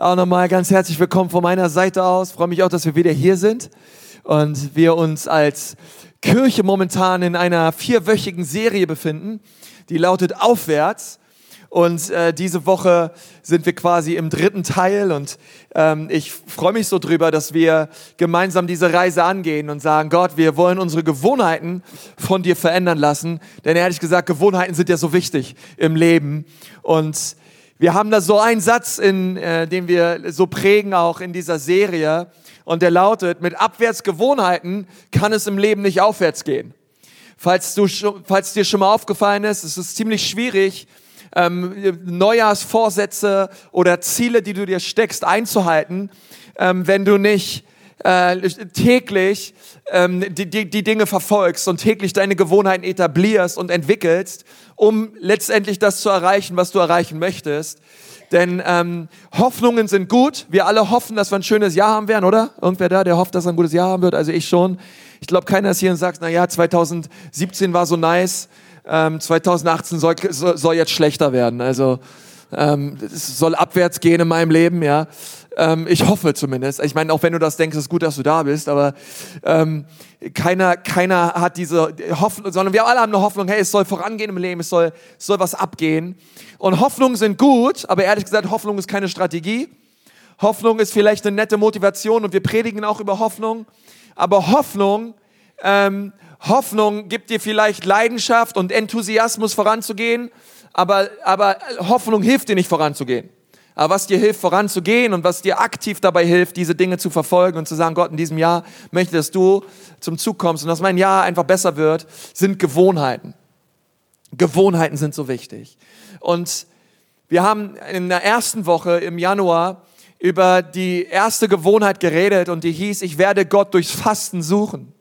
Auch nochmal ganz herzlich willkommen von meiner Seite aus. Freue mich auch, dass wir wieder hier sind und wir uns als Kirche momentan in einer vierwöchigen Serie befinden, die lautet Aufwärts. Und äh, diese Woche sind wir quasi im dritten Teil und ähm, ich freue mich so drüber, dass wir gemeinsam diese Reise angehen und sagen, Gott, wir wollen unsere Gewohnheiten von dir verändern lassen. Denn ehrlich gesagt, Gewohnheiten sind ja so wichtig im Leben. Und wir haben da so einen Satz, in, äh, den wir so prägen auch in dieser Serie und der lautet, mit Abwärtsgewohnheiten kann es im Leben nicht aufwärts gehen. Falls, du, falls dir schon mal aufgefallen ist, es ist ziemlich schwierig, ähm, Neujahrsvorsätze oder Ziele, die du dir steckst, einzuhalten, ähm, wenn du nicht äh, täglich ähm, die, die, die Dinge verfolgst und täglich deine Gewohnheiten etablierst und entwickelst, um letztendlich das zu erreichen, was du erreichen möchtest. Denn ähm, Hoffnungen sind gut. Wir alle hoffen, dass wir ein schönes Jahr haben werden, oder? Irgendwer da, der hofft, dass er ein gutes Jahr haben wird? Also ich schon. Ich glaube, keiner ist hier und sagt, na ja, 2017 war so nice, ähm, 2018 soll, soll jetzt schlechter werden. Also ähm, es soll abwärts gehen in meinem Leben, ja. Ähm, ich hoffe zumindest. Ich meine, auch wenn du das denkst, ist gut, dass du da bist, aber ähm, keiner, keiner hat diese Hoffnung, sondern wir alle haben eine Hoffnung, hey, es soll vorangehen im Leben, es soll, es soll was abgehen. Und Hoffnungen sind gut, aber ehrlich gesagt, Hoffnung ist keine Strategie. Hoffnung ist vielleicht eine nette Motivation und wir predigen auch über Hoffnung. Aber Hoffnung, ähm, Hoffnung gibt dir vielleicht Leidenschaft und Enthusiasmus voranzugehen, aber, aber Hoffnung hilft dir nicht voranzugehen. Aber was dir hilft, voranzugehen und was dir aktiv dabei hilft, diese Dinge zu verfolgen und zu sagen, Gott, in diesem Jahr möchte, dass du zum Zug kommst und dass mein Jahr einfach besser wird, sind Gewohnheiten. Gewohnheiten sind so wichtig. Und wir haben in der ersten Woche im Januar über die erste Gewohnheit geredet und die hieß, ich werde Gott durchs Fasten suchen.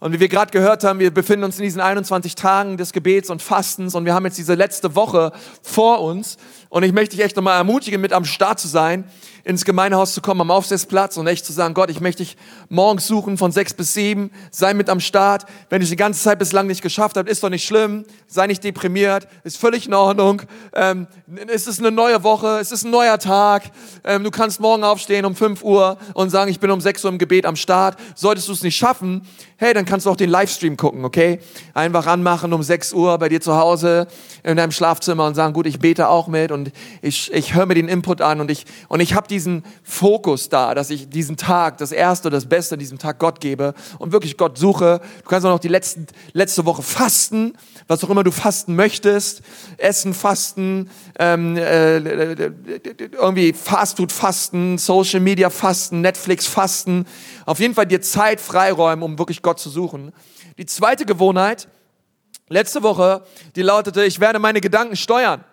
Und wie wir gerade gehört haben, wir befinden uns in diesen 21 Tagen des Gebets und Fastens und wir haben jetzt diese letzte Woche vor uns. Und ich möchte dich echt nochmal ermutigen, mit am Start zu sein ins Gemeindehaus zu kommen, am Aufsitzplatz und echt zu sagen, Gott, ich möchte dich morgens suchen von sechs bis sieben, sei mit am Start. Wenn du die ganze Zeit bislang nicht geschafft hast, ist doch nicht schlimm, sei nicht deprimiert, ist völlig in Ordnung. Ähm, es ist eine neue Woche, es ist ein neuer Tag. Ähm, du kannst morgen aufstehen um fünf Uhr und sagen, ich bin um sechs Uhr im Gebet am Start. Solltest du es nicht schaffen, hey, dann kannst du auch den Livestream gucken, okay? Einfach anmachen um sechs Uhr bei dir zu Hause in deinem Schlafzimmer und sagen, gut, ich bete auch mit und ich, ich höre mir den Input an und ich, und ich habe diesen Fokus da, dass ich diesen Tag, das Erste, das Beste an diesem Tag Gott gebe und wirklich Gott suche. Du kannst auch noch die letzten, letzte Woche fasten, was auch immer du fasten möchtest, Essen fasten, ähm, äh, irgendwie Fastfood fasten, Social Media fasten, Netflix fasten. Auf jeden Fall dir Zeit freiräumen, um wirklich Gott zu suchen. Die zweite Gewohnheit, letzte Woche, die lautete, ich werde meine Gedanken steuern.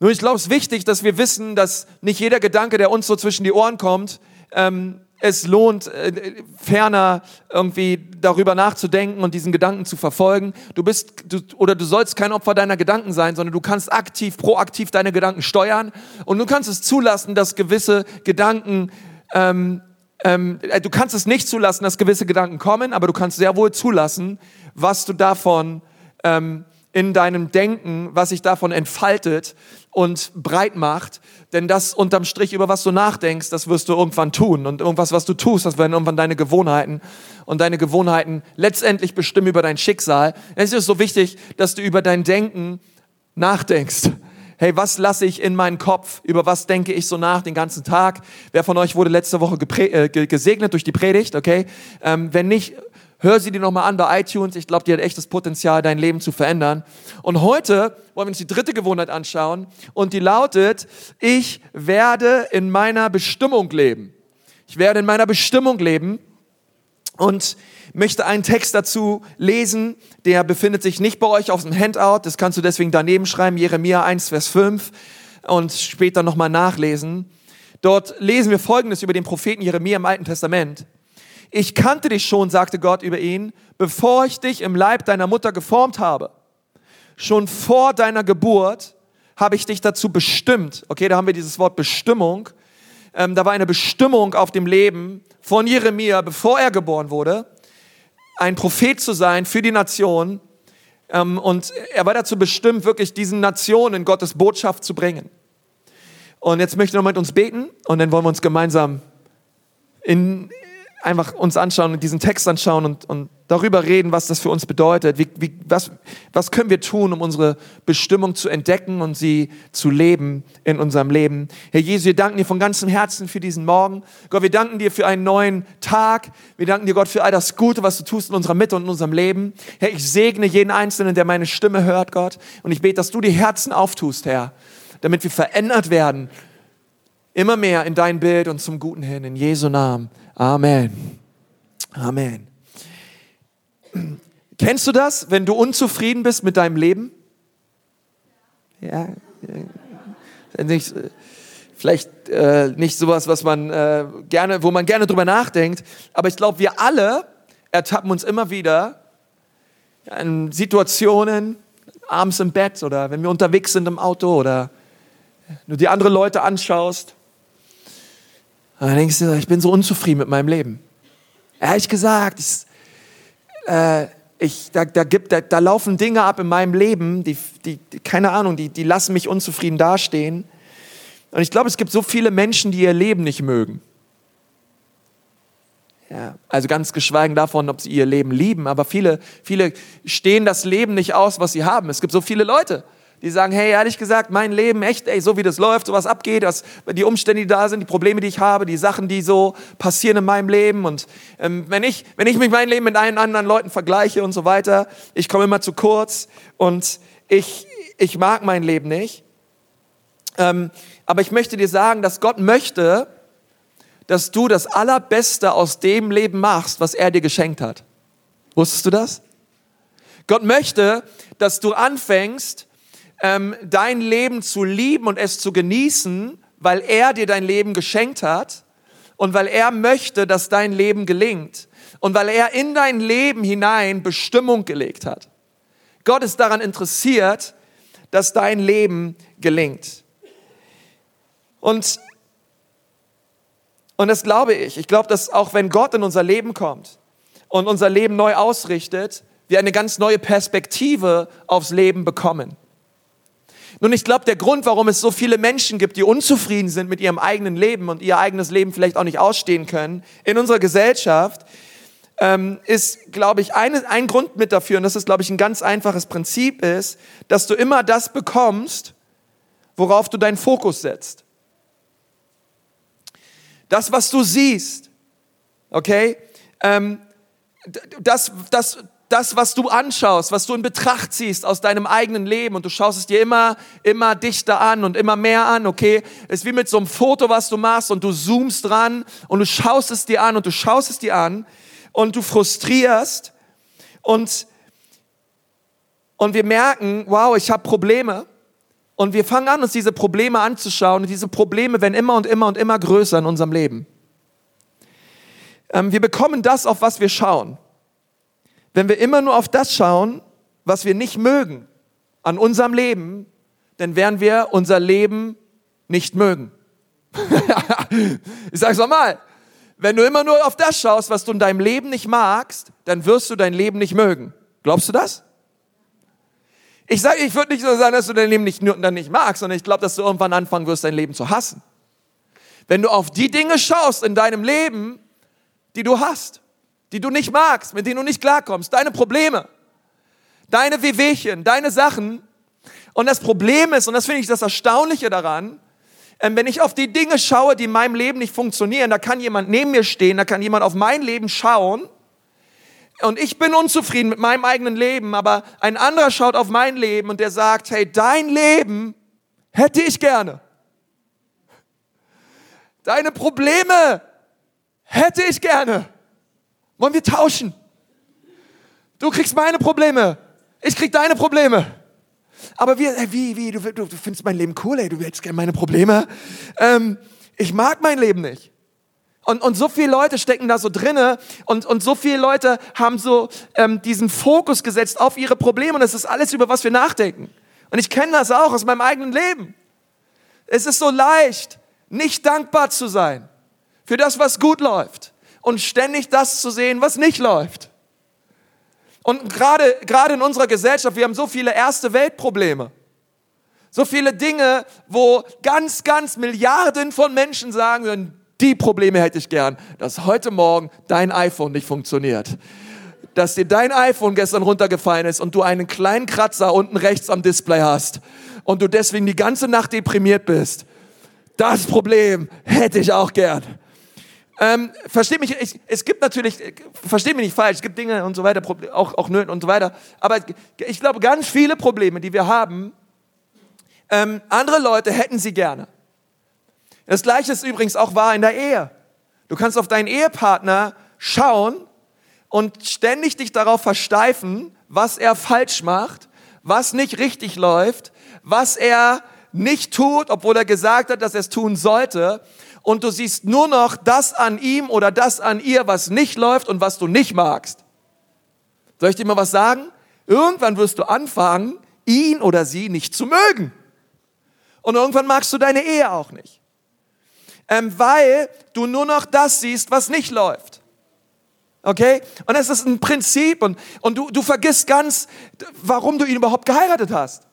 Nur ich glaube, es ist wichtig, dass wir wissen, dass nicht jeder Gedanke, der uns so zwischen die Ohren kommt, ähm, es lohnt, äh, ferner irgendwie darüber nachzudenken und diesen Gedanken zu verfolgen. Du bist du, oder du sollst kein Opfer deiner Gedanken sein, sondern du kannst aktiv, proaktiv deine Gedanken steuern und du kannst es zulassen, dass gewisse Gedanken ähm, ähm, äh, du kannst es nicht zulassen, dass gewisse Gedanken kommen, aber du kannst sehr wohl zulassen, was du davon ähm, in deinem Denken, was sich davon entfaltet und breit macht. Denn das unterm Strich, über was du nachdenkst, das wirst du irgendwann tun. Und irgendwas, was du tust, das werden irgendwann deine Gewohnheiten. Und deine Gewohnheiten letztendlich bestimmen über dein Schicksal. Es ist so wichtig, dass du über dein Denken nachdenkst. Hey, was lasse ich in meinen Kopf? Über was denke ich so nach den ganzen Tag? Wer von euch wurde letzte Woche äh, gesegnet durch die Predigt? Okay, ähm, wenn nicht, Hör sie dir nochmal an bei iTunes. Ich glaube, die hat echt das Potenzial, dein Leben zu verändern. Und heute wollen wir uns die dritte Gewohnheit anschauen. Und die lautet, ich werde in meiner Bestimmung leben. Ich werde in meiner Bestimmung leben. Und möchte einen Text dazu lesen, der befindet sich nicht bei euch auf dem Handout, das kannst du deswegen daneben schreiben, Jeremia 1, Vers 5 und später nochmal nachlesen. Dort lesen wir Folgendes über den Propheten Jeremia im Alten Testament. Ich kannte dich schon, sagte Gott über ihn, bevor ich dich im Leib deiner Mutter geformt habe. Schon vor deiner Geburt habe ich dich dazu bestimmt. Okay, da haben wir dieses Wort Bestimmung. Ähm, da war eine Bestimmung auf dem Leben von Jeremia, bevor er geboren wurde, ein Prophet zu sein für die Nation. Ähm, und er war dazu bestimmt, wirklich diesen Nationen Gottes Botschaft zu bringen. Und jetzt möchte ich noch mit uns beten und dann wollen wir uns gemeinsam in, einfach uns anschauen und diesen Text anschauen und, und darüber reden, was das für uns bedeutet. Wie, wie, was, was können wir tun, um unsere Bestimmung zu entdecken und sie zu leben in unserem Leben? Herr Jesus, wir danken dir von ganzem Herzen für diesen Morgen. Gott, wir danken dir für einen neuen Tag. Wir danken dir, Gott, für all das Gute, was du tust in unserer Mitte und in unserem Leben. Herr, ich segne jeden Einzelnen, der meine Stimme hört, Gott. Und ich bete, dass du die Herzen auftust, Herr, damit wir verändert werden. Immer mehr in dein Bild und zum Guten hin. In Jesu Namen. Amen. Amen. Kennst du das, wenn du unzufrieden bist mit deinem Leben? Ja. Nicht, vielleicht äh, nicht sowas, was man äh, gerne, wo man gerne drüber nachdenkt, aber ich glaube, wir alle ertappen uns immer wieder in Situationen, abends im Bett oder wenn wir unterwegs sind im Auto oder du die andere Leute anschaust dann denkst du, ich bin so unzufrieden mit meinem Leben. Ehrlich gesagt, ich, äh, ich, da, da, gibt, da, da, laufen Dinge ab in meinem Leben, die, die, die, keine Ahnung, die, die lassen mich unzufrieden dastehen. Und ich glaube, es gibt so viele Menschen, die ihr Leben nicht mögen. Ja, also ganz geschweigen davon, ob sie ihr Leben lieben, aber viele, viele stehen das Leben nicht aus, was sie haben. Es gibt so viele Leute, die sagen, hey, ehrlich gesagt, mein Leben, echt, ey, so wie das läuft, so was abgeht, was, die Umstände, die da sind, die Probleme, die ich habe, die Sachen, die so passieren in meinem Leben und ähm, wenn, ich, wenn ich mich mein Leben mit allen anderen Leuten vergleiche und so weiter, ich komme immer zu kurz und ich, ich mag mein Leben nicht. Ähm, aber ich möchte dir sagen, dass Gott möchte, dass du das Allerbeste aus dem Leben machst, was er dir geschenkt hat. Wusstest du das? Gott möchte, dass du anfängst, ähm, dein Leben zu lieben und es zu genießen, weil er dir dein Leben geschenkt hat und weil er möchte, dass dein Leben gelingt und weil er in dein Leben hinein Bestimmung gelegt hat. Gott ist daran interessiert, dass dein Leben gelingt. Und, und das glaube ich. Ich glaube, dass auch wenn Gott in unser Leben kommt und unser Leben neu ausrichtet, wir eine ganz neue Perspektive aufs Leben bekommen. Nun, ich glaube, der Grund, warum es so viele Menschen gibt, die unzufrieden sind mit ihrem eigenen Leben und ihr eigenes Leben vielleicht auch nicht ausstehen können in unserer Gesellschaft, ähm, ist, glaube ich, eine, ein Grund mit dafür, und das ist, glaube ich, ein ganz einfaches Prinzip, ist, dass du immer das bekommst, worauf du deinen Fokus setzt. Das, was du siehst, okay, ähm, das, das, das, was du anschaust, was du in Betracht ziehst aus deinem eigenen Leben und du schaust es dir immer, immer dichter an und immer mehr an, okay? Ist wie mit so einem Foto, was du machst und du zoomst dran und du schaust es dir an und du schaust es dir an und du frustrierst und, und wir merken, wow, ich habe Probleme und wir fangen an, uns diese Probleme anzuschauen und diese Probleme werden immer und immer und immer größer in unserem Leben. Ähm, wir bekommen das, auf was wir schauen. Wenn wir immer nur auf das schauen, was wir nicht mögen an unserem Leben, dann werden wir unser Leben nicht mögen. ich sage es nochmal. Wenn du immer nur auf das schaust, was du in deinem Leben nicht magst, dann wirst du dein Leben nicht mögen. Glaubst du das? Ich sage, ich würde nicht so sagen, dass du dein Leben nicht, dann nicht magst, sondern ich glaube, dass du irgendwann anfangen wirst, dein Leben zu hassen. Wenn du auf die Dinge schaust in deinem Leben, die du hast, die du nicht magst, mit denen du nicht klarkommst, deine Probleme, deine Wehwehchen, deine Sachen. Und das Problem ist, und das finde ich das Erstaunliche daran, ähm, wenn ich auf die Dinge schaue, die in meinem Leben nicht funktionieren, da kann jemand neben mir stehen, da kann jemand auf mein Leben schauen und ich bin unzufrieden mit meinem eigenen Leben, aber ein anderer schaut auf mein Leben und der sagt, hey, dein Leben hätte ich gerne. Deine Probleme hätte ich gerne. Wollen wir tauschen? Du kriegst meine Probleme, ich krieg deine Probleme. Aber wir, ey, wie, wie, du, du, du findest mein Leben cool, ey, du willst gerne meine Probleme. Ähm, ich mag mein Leben nicht. Und, und so viele Leute stecken da so drinne und, und so viele Leute haben so ähm, diesen Fokus gesetzt auf ihre Probleme und das ist alles, über was wir nachdenken. Und ich kenne das auch aus meinem eigenen Leben. Es ist so leicht, nicht dankbar zu sein für das, was gut läuft und ständig das zu sehen, was nicht läuft. Und gerade, gerade in unserer Gesellschaft, wir haben so viele erste Weltprobleme. So viele Dinge, wo ganz, ganz Milliarden von Menschen sagen würden, die Probleme hätte ich gern, dass heute Morgen dein iPhone nicht funktioniert. Dass dir dein iPhone gestern runtergefallen ist und du einen kleinen Kratzer unten rechts am Display hast und du deswegen die ganze Nacht deprimiert bist. Das Problem hätte ich auch gern. Ähm, versteht mich, ich, es gibt natürlich, versteht mich nicht falsch, es gibt Dinge und so weiter, auch, auch Nöten und so weiter. Aber ich glaube, ganz viele Probleme, die wir haben, ähm, andere Leute hätten sie gerne. Das Gleiche ist übrigens auch wahr in der Ehe. Du kannst auf deinen Ehepartner schauen und ständig dich darauf versteifen, was er falsch macht, was nicht richtig läuft, was er nicht tut, obwohl er gesagt hat, dass er es tun sollte. Und du siehst nur noch das an ihm oder das an ihr, was nicht läuft und was du nicht magst. Soll ich dir mal was sagen? Irgendwann wirst du anfangen, ihn oder sie nicht zu mögen. Und irgendwann magst du deine Ehe auch nicht. Ähm, weil du nur noch das siehst, was nicht läuft. Okay? Und es ist ein Prinzip und, und du, du vergisst ganz, warum du ihn überhaupt geheiratet hast.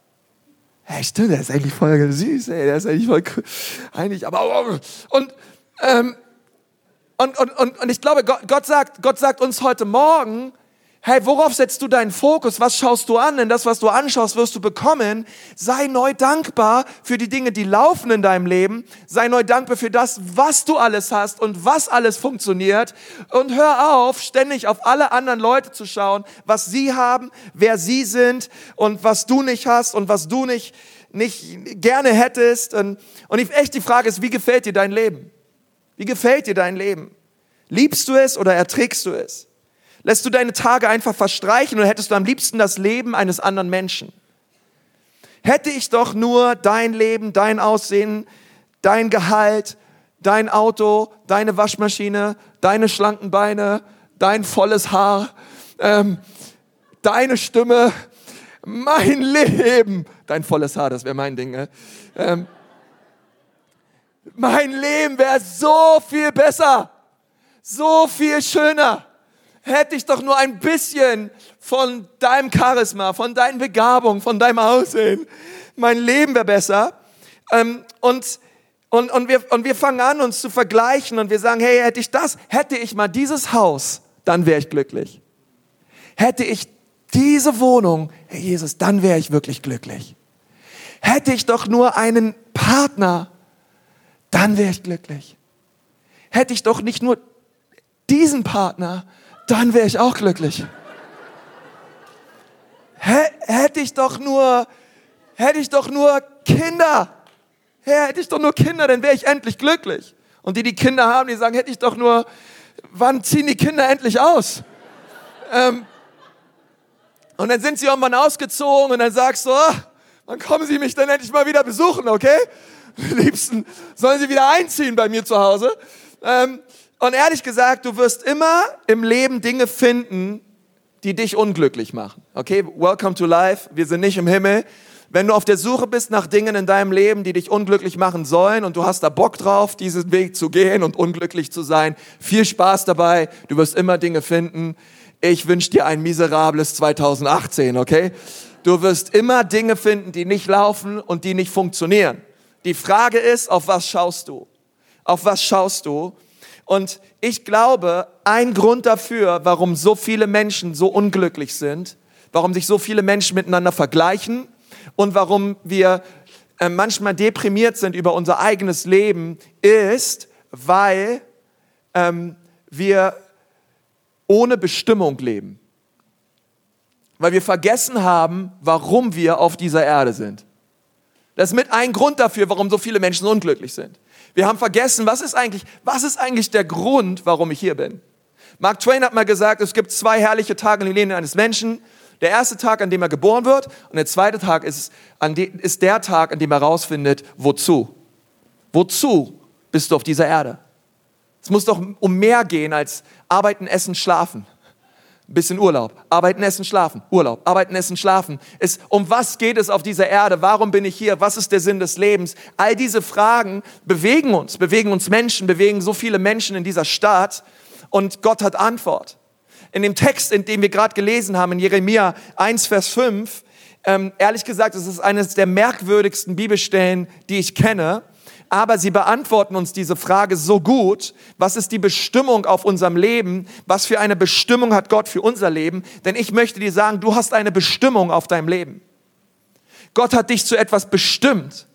Hey, stimmt, der ist eigentlich voll süß, ey, der ist eigentlich voll cool. Eigentlich, aber, und, ähm, und, und, und, und ich glaube, Gott, Gott, sagt, Gott sagt uns heute Morgen, Hey, worauf setzt du deinen Fokus? Was schaust du an? Denn das, was du anschaust, wirst du bekommen. Sei neu dankbar für die Dinge, die laufen in deinem Leben. Sei neu dankbar für das, was du alles hast und was alles funktioniert. Und hör auf, ständig auf alle anderen Leute zu schauen, was sie haben, wer sie sind und was du nicht hast und was du nicht, nicht gerne hättest. Und, und echt die Frage ist, wie gefällt dir dein Leben? Wie gefällt dir dein Leben? Liebst du es oder erträgst du es? Lässt du deine Tage einfach verstreichen oder hättest du am liebsten das Leben eines anderen Menschen? Hätte ich doch nur dein Leben, dein Aussehen, dein Gehalt, dein Auto, deine Waschmaschine, deine schlanken Beine, dein volles Haar, ähm, deine Stimme, mein Leben, dein volles Haar, das wäre mein Ding. Ne? Ähm, mein Leben wäre so viel besser, so viel schöner hätte ich doch nur ein bisschen von deinem Charisma, von deinen Begabungen, von deinem Aussehen. Mein Leben wäre besser. Ähm, und, und, und, wir, und wir fangen an, uns zu vergleichen und wir sagen, hey, hätte ich das, hätte ich mal dieses Haus, dann wäre ich glücklich. Hätte ich diese Wohnung, hey Jesus, dann wäre ich wirklich glücklich. Hätte ich doch nur einen Partner, dann wäre ich glücklich. Hätte ich doch nicht nur diesen Partner, dann wäre ich auch glücklich. hätte ich doch nur, hätte ich doch nur Kinder. hätte ich doch nur Kinder, dann wäre ich endlich glücklich. Und die, die Kinder haben, die sagen, hätte ich doch nur, wann ziehen die Kinder endlich aus? Ähm, und dann sind sie irgendwann ausgezogen und dann sagst du, oh, wann kommen sie mich dann endlich mal wieder besuchen, okay? Liebsten sollen sie wieder einziehen bei mir zu Hause. Ähm, und ehrlich gesagt, du wirst immer im Leben Dinge finden, die dich unglücklich machen. Okay, welcome to life. Wir sind nicht im Himmel. Wenn du auf der Suche bist nach Dingen in deinem Leben, die dich unglücklich machen sollen und du hast da Bock drauf, diesen Weg zu gehen und unglücklich zu sein, viel Spaß dabei. Du wirst immer Dinge finden. Ich wünsche dir ein miserables 2018, okay? Du wirst immer Dinge finden, die nicht laufen und die nicht funktionieren. Die Frage ist, auf was schaust du? Auf was schaust du? Und ich glaube, ein Grund dafür, warum so viele Menschen so unglücklich sind, warum sich so viele Menschen miteinander vergleichen und warum wir äh, manchmal deprimiert sind über unser eigenes Leben, ist, weil ähm, wir ohne Bestimmung leben. Weil wir vergessen haben, warum wir auf dieser Erde sind. Das ist mit ein Grund dafür, warum so viele Menschen unglücklich sind. Wir haben vergessen, was ist eigentlich, was ist eigentlich der Grund, warum ich hier bin? Mark Twain hat mal gesagt, es gibt zwei herrliche Tage im Leben eines Menschen. Der erste Tag, an dem er geboren wird, und der zweite Tag ist, ist der Tag, an dem er herausfindet, wozu. Wozu bist du auf dieser Erde? Es muss doch um mehr gehen als arbeiten, essen, schlafen bisschen Urlaub, arbeiten, essen, schlafen, Urlaub, arbeiten, essen, schlafen. Ist, um was geht es auf dieser Erde? Warum bin ich hier? Was ist der Sinn des Lebens? All diese Fragen bewegen uns, bewegen uns Menschen, bewegen so viele Menschen in dieser Stadt und Gott hat Antwort. In dem Text, in dem wir gerade gelesen haben, in Jeremia 1, Vers 5, Ähm, ehrlich gesagt, es ist eines der merkwürdigsten Bibelstellen, die ich kenne. Aber sie beantworten uns diese Frage so gut. Was ist die Bestimmung auf unserem Leben? Was für eine Bestimmung hat Gott für unser Leben? Denn ich möchte dir sagen, du hast eine Bestimmung auf deinem Leben. Gott hat dich zu etwas bestimmt.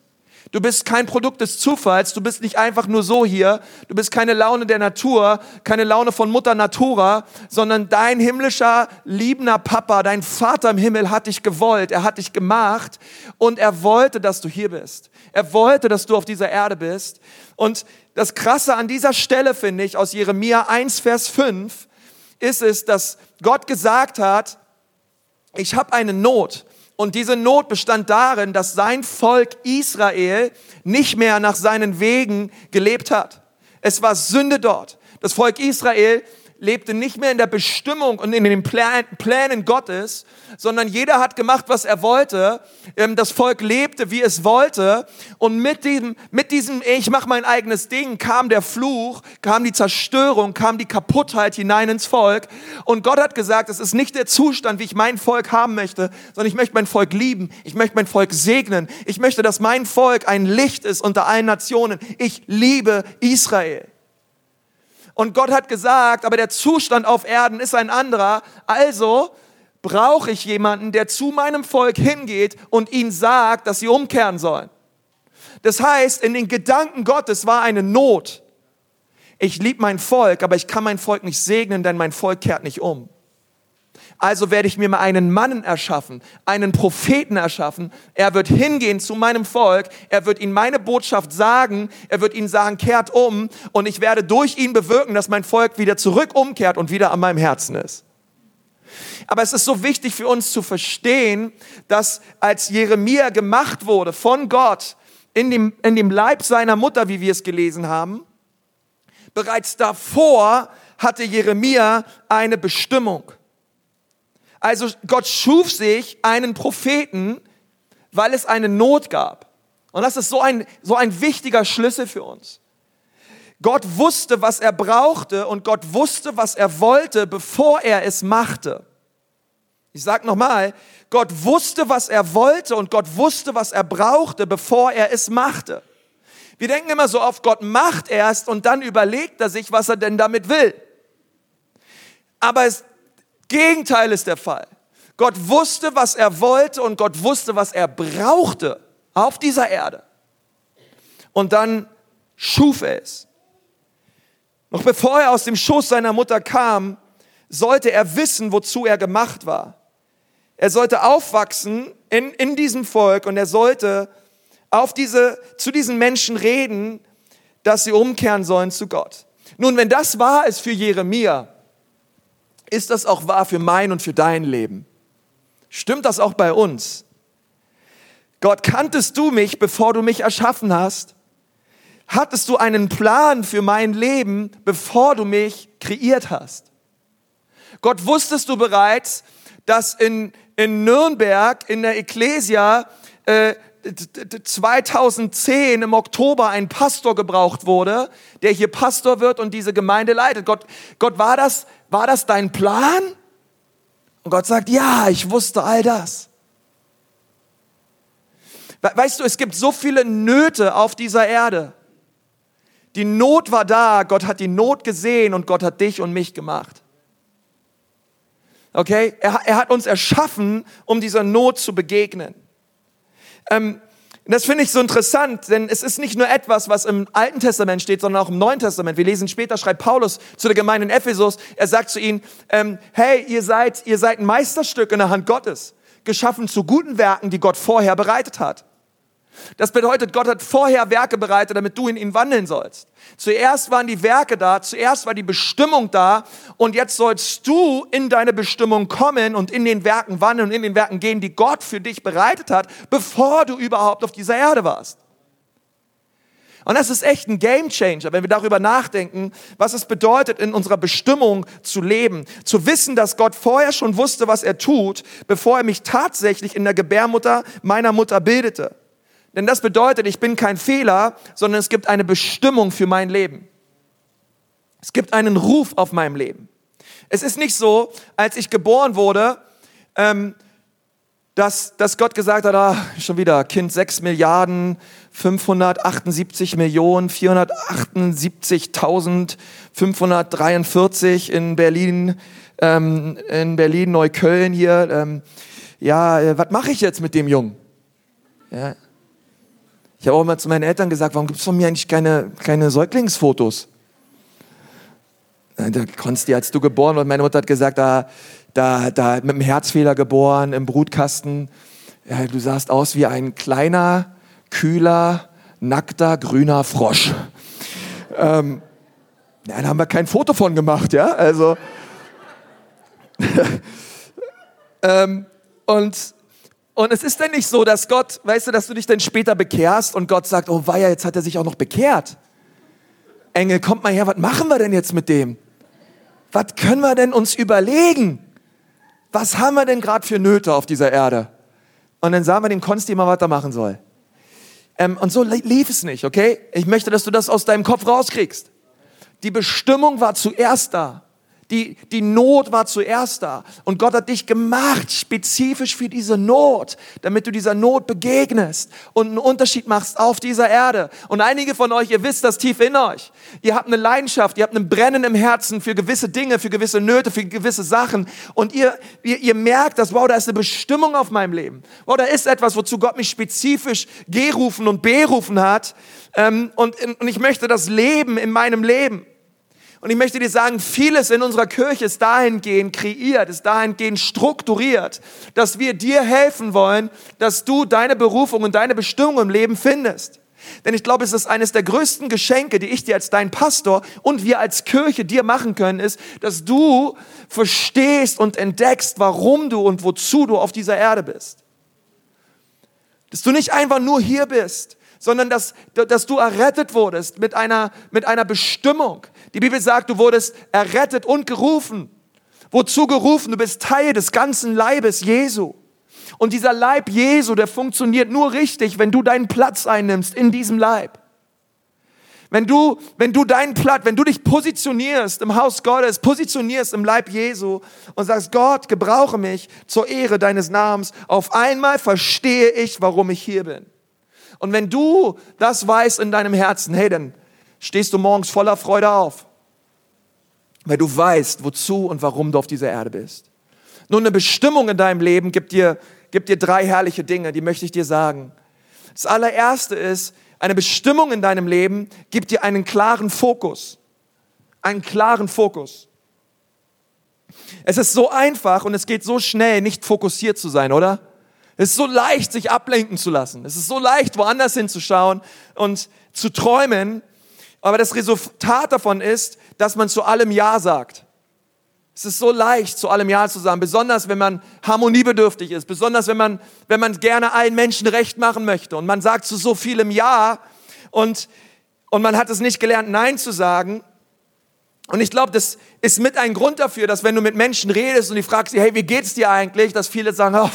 Du bist kein Produkt des Zufalls, du bist nicht einfach nur so hier, du bist keine Laune der Natur, keine Laune von Mutter Natura, sondern dein himmlischer, liebender Papa, dein Vater im Himmel hat dich gewollt, er hat dich gemacht und er wollte, dass du hier bist. Er wollte, dass du auf dieser Erde bist. Und das Krasse an dieser Stelle finde ich aus Jeremia 1, Vers 5 ist es, dass Gott gesagt hat, ich habe eine Not und diese Not bestand darin, dass sein Volk Israel nicht mehr nach seinen Wegen gelebt hat. Es war Sünde dort. Das Volk Israel lebte nicht mehr in der Bestimmung und in den Plänen Gottes, sondern jeder hat gemacht, was er wollte. Ähm, das Volk lebte, wie es wollte. Und mit diesem, mit diesem ich mache mein eigenes Ding, kam der Fluch, kam die Zerstörung, kam die Kaputtheit hinein ins Volk. Und Gott hat gesagt, es ist nicht der Zustand, wie ich mein Volk haben möchte, sondern ich möchte mein Volk lieben. Ich möchte mein Volk segnen. Ich möchte, dass mein Volk ein Licht ist unter allen Nationen. Ich liebe Israel. Und Gott hat gesagt, aber der Zustand auf Erden ist ein anderer. Also brauche ich jemanden, der zu meinem Volk hingeht und ihnen sagt, dass sie umkehren sollen. Das heißt, in den Gedanken Gottes war eine Not. Ich liebe mein Volk, aber ich kann mein Volk nicht segnen, denn mein Volk kehrt nicht um. Also werde ich mir mal einen Mann erschaffen, einen Propheten erschaffen. Er wird hingehen zu meinem Volk. Er wird ihnen meine Botschaft sagen. Er wird ihnen sagen, kehrt um. Und ich werde durch ihn bewirken, dass mein Volk wieder zurück umkehrt und wieder an meinem Herzen ist. Aber es ist so wichtig für uns zu verstehen, dass als Jeremia gemacht wurde von Gott in dem, in dem Leib seiner Mutter, wie wir es gelesen haben, bereits davor hatte Jeremia eine Bestimmung. Also Gott schuf sich einen Propheten, weil es eine Not gab. Und das ist so ein, so ein wichtiger Schlüssel für uns. Gott wusste, was er brauchte und Gott wusste, was er wollte, bevor er es machte. Ich sage nochmal, Gott wusste, was er wollte und Gott wusste, was er brauchte, bevor er es machte. Wir denken immer so oft, Gott macht erst und dann überlegt er sich, was er denn damit will. Aber es, Gegenteil ist der Fall. Gott wusste, was er wollte und Gott wusste, was er brauchte auf dieser Erde. Und dann schuf er es. Noch bevor er aus dem Schoß seiner Mutter kam, sollte er wissen, wozu er gemacht war. Er sollte aufwachsen in, in diesem Volk und er sollte auf diese, zu diesen Menschen reden, dass sie umkehren sollen zu Gott. Nun, wenn das wahr ist für Jeremia, ist das auch wahr für mein und für dein Leben? Stimmt das auch bei uns? Gott, kanntest du mich, bevor du mich erschaffen hast? Hattest du einen Plan für mein Leben, bevor du mich kreiert hast? Gott, wusstest du bereits, dass in, in Nürnberg, in der Ecclesia, äh, 2010 im Oktober ein Pastor gebraucht wurde, der hier Pastor wird und diese Gemeinde leitet. Gott, Gott, war das, war das dein Plan? Und Gott sagt, ja, ich wusste all das. Weißt du, es gibt so viele Nöte auf dieser Erde. Die Not war da, Gott hat die Not gesehen und Gott hat dich und mich gemacht. Okay? Er, er hat uns erschaffen, um dieser Not zu begegnen. Ähm, das finde ich so interessant, denn es ist nicht nur etwas, was im Alten Testament steht, sondern auch im Neuen Testament. Wir lesen später, schreibt Paulus zu der Gemeinde in Ephesus, er sagt zu ihnen, ähm, hey, ihr seid, ihr seid ein Meisterstück in der Hand Gottes, geschaffen zu guten Werken, die Gott vorher bereitet hat. Das bedeutet, Gott hat vorher Werke bereitet, damit du in ihn wandeln sollst. Zuerst waren die Werke da, zuerst war die Bestimmung da und jetzt sollst du in deine Bestimmung kommen und in den Werken wandeln und in den Werken gehen, die Gott für dich bereitet hat, bevor du überhaupt auf dieser Erde warst. Und das ist echt ein Game Changer, wenn wir darüber nachdenken, was es bedeutet, in unserer Bestimmung zu leben. Zu wissen, dass Gott vorher schon wusste, was er tut, bevor er mich tatsächlich in der Gebärmutter meiner Mutter bildete. Denn das bedeutet, ich bin kein Fehler, sondern es gibt eine Bestimmung für mein Leben. Es gibt einen Ruf auf meinem Leben. Es ist nicht so, als ich geboren wurde, ähm, dass, dass Gott gesagt hat, ah, schon wieder, Kind 6 Milliarden, 578 Millionen, 478.543 in Berlin, ähm, in Berlin, Neukölln hier. Ähm, ja, äh, was mache ich jetzt mit dem Jungen? Ja. Ich habe auch mal zu meinen Eltern gesagt, warum gibt es von mir eigentlich keine, keine Säuglingsfotos? Da Konsti, als du geboren und meine Mutter hat gesagt, da, da, da mit einem Herzfehler geboren, im Brutkasten. Ja, du sahst aus wie ein kleiner, kühler, nackter, grüner Frosch. Ähm, ja, da haben wir kein Foto von gemacht, ja, also. ähm, und, und es ist denn nicht so, dass Gott, weißt du, dass du dich dann später bekehrst und Gott sagt, oh weia, jetzt hat er sich auch noch bekehrt. Engel, kommt mal her, was machen wir denn jetzt mit dem? Was können wir denn uns überlegen? Was haben wir denn gerade für Nöte auf dieser Erde? Und dann sagen wir dem Konsti mal, was er machen soll. Ähm, und so lief es nicht, okay? Ich möchte, dass du das aus deinem Kopf rauskriegst. Die Bestimmung war zuerst da. Die, die Not war zuerst da. Und Gott hat dich gemacht, spezifisch für diese Not, damit du dieser Not begegnest und einen Unterschied machst auf dieser Erde. Und einige von euch, ihr wisst das tief in euch. Ihr habt eine Leidenschaft, ihr habt ein Brennen im Herzen für gewisse Dinge, für gewisse Nöte, für gewisse Sachen. Und ihr, ihr, ihr merkt, dass, wow, da ist eine Bestimmung auf meinem Leben. Wow, da ist etwas, wozu Gott mich spezifisch gerufen und berufen hat. Ähm, und, und ich möchte das leben in meinem Leben. Und ich möchte dir sagen, vieles in unserer Kirche ist dahingehend kreiert, ist dahingehend strukturiert, dass wir dir helfen wollen, dass du deine Berufung und deine Bestimmung im Leben findest. Denn ich glaube, es ist eines der größten Geschenke, die ich dir als dein Pastor und wir als Kirche dir machen können, ist, dass du verstehst und entdeckst, warum du und wozu du auf dieser Erde bist. Dass du nicht einfach nur hier bist, sondern dass, dass du errettet wurdest mit einer, mit einer Bestimmung. Die Bibel sagt, du wurdest errettet und gerufen. Wozu gerufen? Du bist Teil des ganzen Leibes Jesu. Und dieser Leib Jesu, der funktioniert nur richtig, wenn du deinen Platz einnimmst in diesem Leib. Wenn du, wenn du deinen Platz, wenn du dich positionierst im Haus Gottes, positionierst im Leib Jesu und sagst, Gott, gebrauche mich zur Ehre deines Namens, auf einmal verstehe ich, warum ich hier bin. Und wenn du das weißt in deinem Herzen, hey, dann stehst du morgens voller Freude auf, weil du weißt, wozu und warum du auf dieser Erde bist. Nun, eine Bestimmung in deinem Leben gibt dir, gibt dir drei herrliche Dinge, die möchte ich dir sagen. Das allererste ist, eine Bestimmung in deinem Leben gibt dir einen klaren Fokus. Einen klaren Fokus. Es ist so einfach und es geht so schnell, nicht fokussiert zu sein, oder? Es ist so leicht, sich ablenken zu lassen. Es ist so leicht, woanders hinzuschauen und zu träumen. Aber das Resultat davon ist, dass man zu allem Ja sagt. Es ist so leicht, zu allem Ja zu sagen, besonders wenn man harmoniebedürftig ist, besonders wenn man, wenn man gerne allen Menschen recht machen möchte und man sagt zu so vielem Ja und, und man hat es nicht gelernt, Nein zu sagen. Und ich glaube, das ist mit ein Grund dafür, dass wenn du mit Menschen redest und die fragst hey, wie geht's dir eigentlich, dass viele sagen, oh,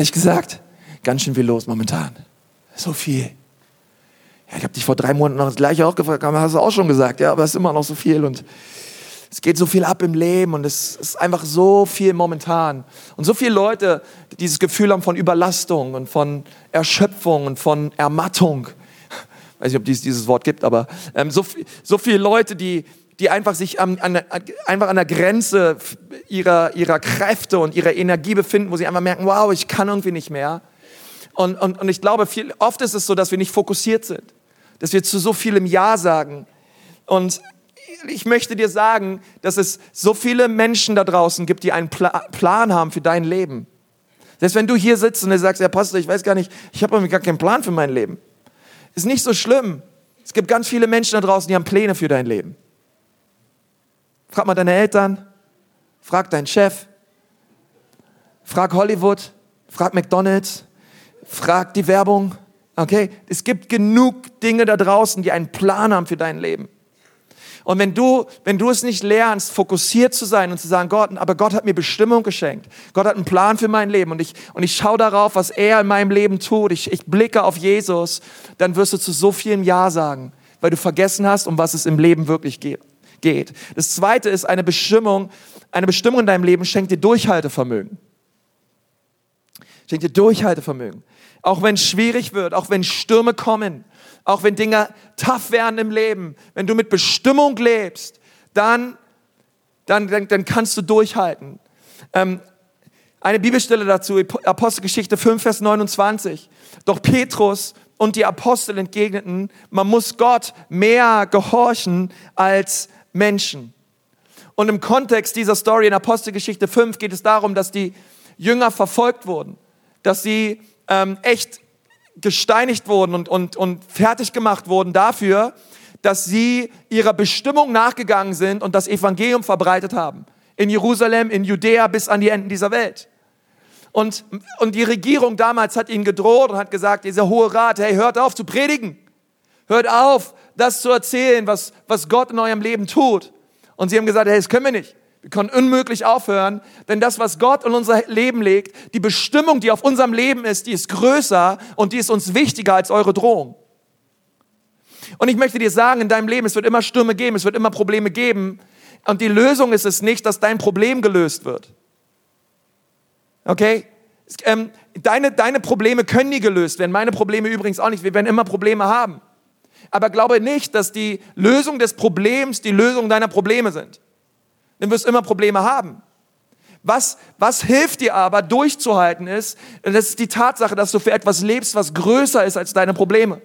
ehrlich gesagt, ganz schön viel los momentan. So viel. Ja, ich habe dich vor drei Monaten noch das gleiche auch gefragt, aber hast du auch schon gesagt, ja, aber es ist immer noch so viel und es geht so viel ab im Leben und es ist einfach so viel momentan. Und so viele Leute, die dieses Gefühl haben von Überlastung und von Erschöpfung und von Ermattung. Ich weiß nicht, ob es dieses Wort gibt, aber ähm, so, so viele Leute, die, die einfach sich an, an, einfach an der Grenze ihrer, ihrer Kräfte und ihrer Energie befinden, wo sie einfach merken, wow, ich kann irgendwie nicht mehr. Und, und, und ich glaube, viel, oft ist es so, dass wir nicht fokussiert sind, dass wir zu so vielem Ja sagen. Und ich möchte dir sagen, dass es so viele Menschen da draußen gibt, die einen Pla Plan haben für dein Leben. Selbst wenn du hier sitzt und du sagst, ja Pastor, ich weiß gar nicht, ich habe gar keinen Plan für mein Leben. Ist nicht so schlimm. Es gibt ganz viele Menschen da draußen, die haben Pläne für dein Leben. Frag mal deine Eltern, frag deinen Chef, frag Hollywood, frag McDonald's, frag die Werbung. Okay? Es gibt genug Dinge da draußen, die einen Plan haben für dein Leben. Und wenn du, wenn du es nicht lernst, fokussiert zu sein und zu sagen, Gott, aber Gott hat mir Bestimmung geschenkt. Gott hat einen Plan für mein Leben und ich, und ich schaue darauf, was er in meinem Leben tut. Ich, ich blicke auf Jesus, dann wirst du zu so vielen Ja sagen, weil du vergessen hast, um was es im Leben wirklich geht geht. Das zweite ist eine Bestimmung, eine Bestimmung in deinem Leben schenkt dir Durchhaltevermögen. Schenkt dir Durchhaltevermögen. Auch wenn es schwierig wird, auch wenn Stürme kommen, auch wenn Dinge tough werden im Leben, wenn du mit Bestimmung lebst, dann, dann, dann, dann kannst du durchhalten. Ähm, eine Bibelstelle dazu, Apostelgeschichte 5, Vers 29. Doch Petrus und die Apostel entgegneten, man muss Gott mehr gehorchen als Menschen. Und im Kontext dieser Story in Apostelgeschichte 5 geht es darum, dass die Jünger verfolgt wurden, dass sie ähm, echt gesteinigt wurden und, und, und fertig gemacht wurden dafür, dass sie ihrer Bestimmung nachgegangen sind und das Evangelium verbreitet haben. In Jerusalem, in Judäa bis an die Enden dieser Welt. Und, und die Regierung damals hat ihnen gedroht und hat gesagt, dieser hohe Rat, hey, hört auf zu predigen. Hört auf, das zu erzählen, was, was Gott in eurem Leben tut. Und sie haben gesagt, hey, das können wir nicht. Wir können unmöglich aufhören, denn das, was Gott in unser Leben legt, die Bestimmung, die auf unserem Leben ist, die ist größer und die ist uns wichtiger als eure Drohung. Und ich möchte dir sagen, in deinem Leben, es wird immer Stürme geben, es wird immer Probleme geben. Und die Lösung ist es nicht, dass dein Problem gelöst wird. Okay? Ähm, deine, deine Probleme können nie gelöst werden. Meine Probleme übrigens auch nicht. Wir werden immer Probleme haben. Aber glaube nicht, dass die Lösung des Problems die Lösung deiner Probleme sind dann wirst immer Probleme haben. Was, was hilft dir aber durchzuhalten ist, das ist die Tatsache, dass du für etwas lebst, was größer ist als deine Probleme.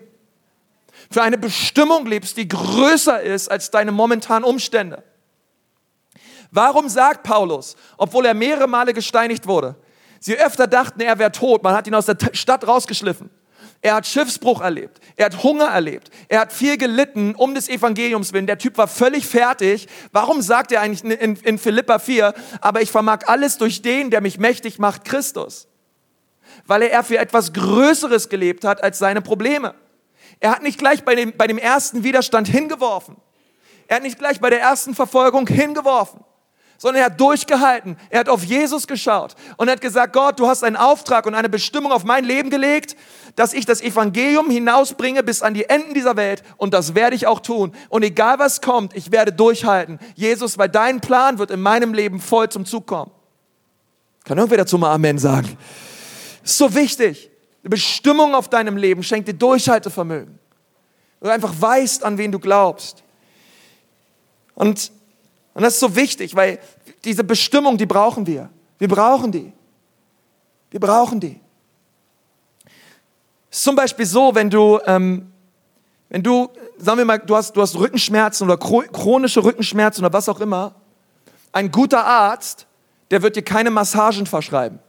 Für eine Bestimmung lebst, die größer ist als deine momentanen Umstände. Warum sagt Paulus, obwohl er mehrere Male gesteinigt wurde, sie öfter dachten, er wäre tot, man hat ihn aus der Stadt rausgeschliffen. Er hat Schiffsbruch erlebt. Er hat Hunger erlebt. Er hat viel gelitten um des Evangeliums willen. Der Typ war völlig fertig. Warum sagt er eigentlich in, in Philippa 4, aber ich vermag alles durch den, der mich mächtig macht, Christus? Weil er für etwas Größeres gelebt hat als seine Probleme. Er hat nicht gleich bei dem, bei dem ersten Widerstand hingeworfen. Er hat nicht gleich bei der ersten Verfolgung hingeworfen sondern er hat durchgehalten. Er hat auf Jesus geschaut und hat gesagt, Gott, du hast einen Auftrag und eine Bestimmung auf mein Leben gelegt, dass ich das Evangelium hinausbringe bis an die Enden dieser Welt und das werde ich auch tun. Und egal was kommt, ich werde durchhalten. Jesus, weil dein Plan wird in meinem Leben voll zum Zug kommen. Kann irgendwer dazu mal Amen sagen? ist so wichtig. Eine Bestimmung auf deinem Leben schenkt dir Durchhaltevermögen. Du einfach weißt, an wen du glaubst. Und und das ist so wichtig, weil diese Bestimmung, die brauchen wir. Wir brauchen die. Wir brauchen die. Ist zum Beispiel so, wenn du, ähm, wenn du, sagen wir mal, du hast, du hast Rückenschmerzen oder chronische Rückenschmerzen oder was auch immer, ein guter Arzt, der wird dir keine Massagen verschreiben.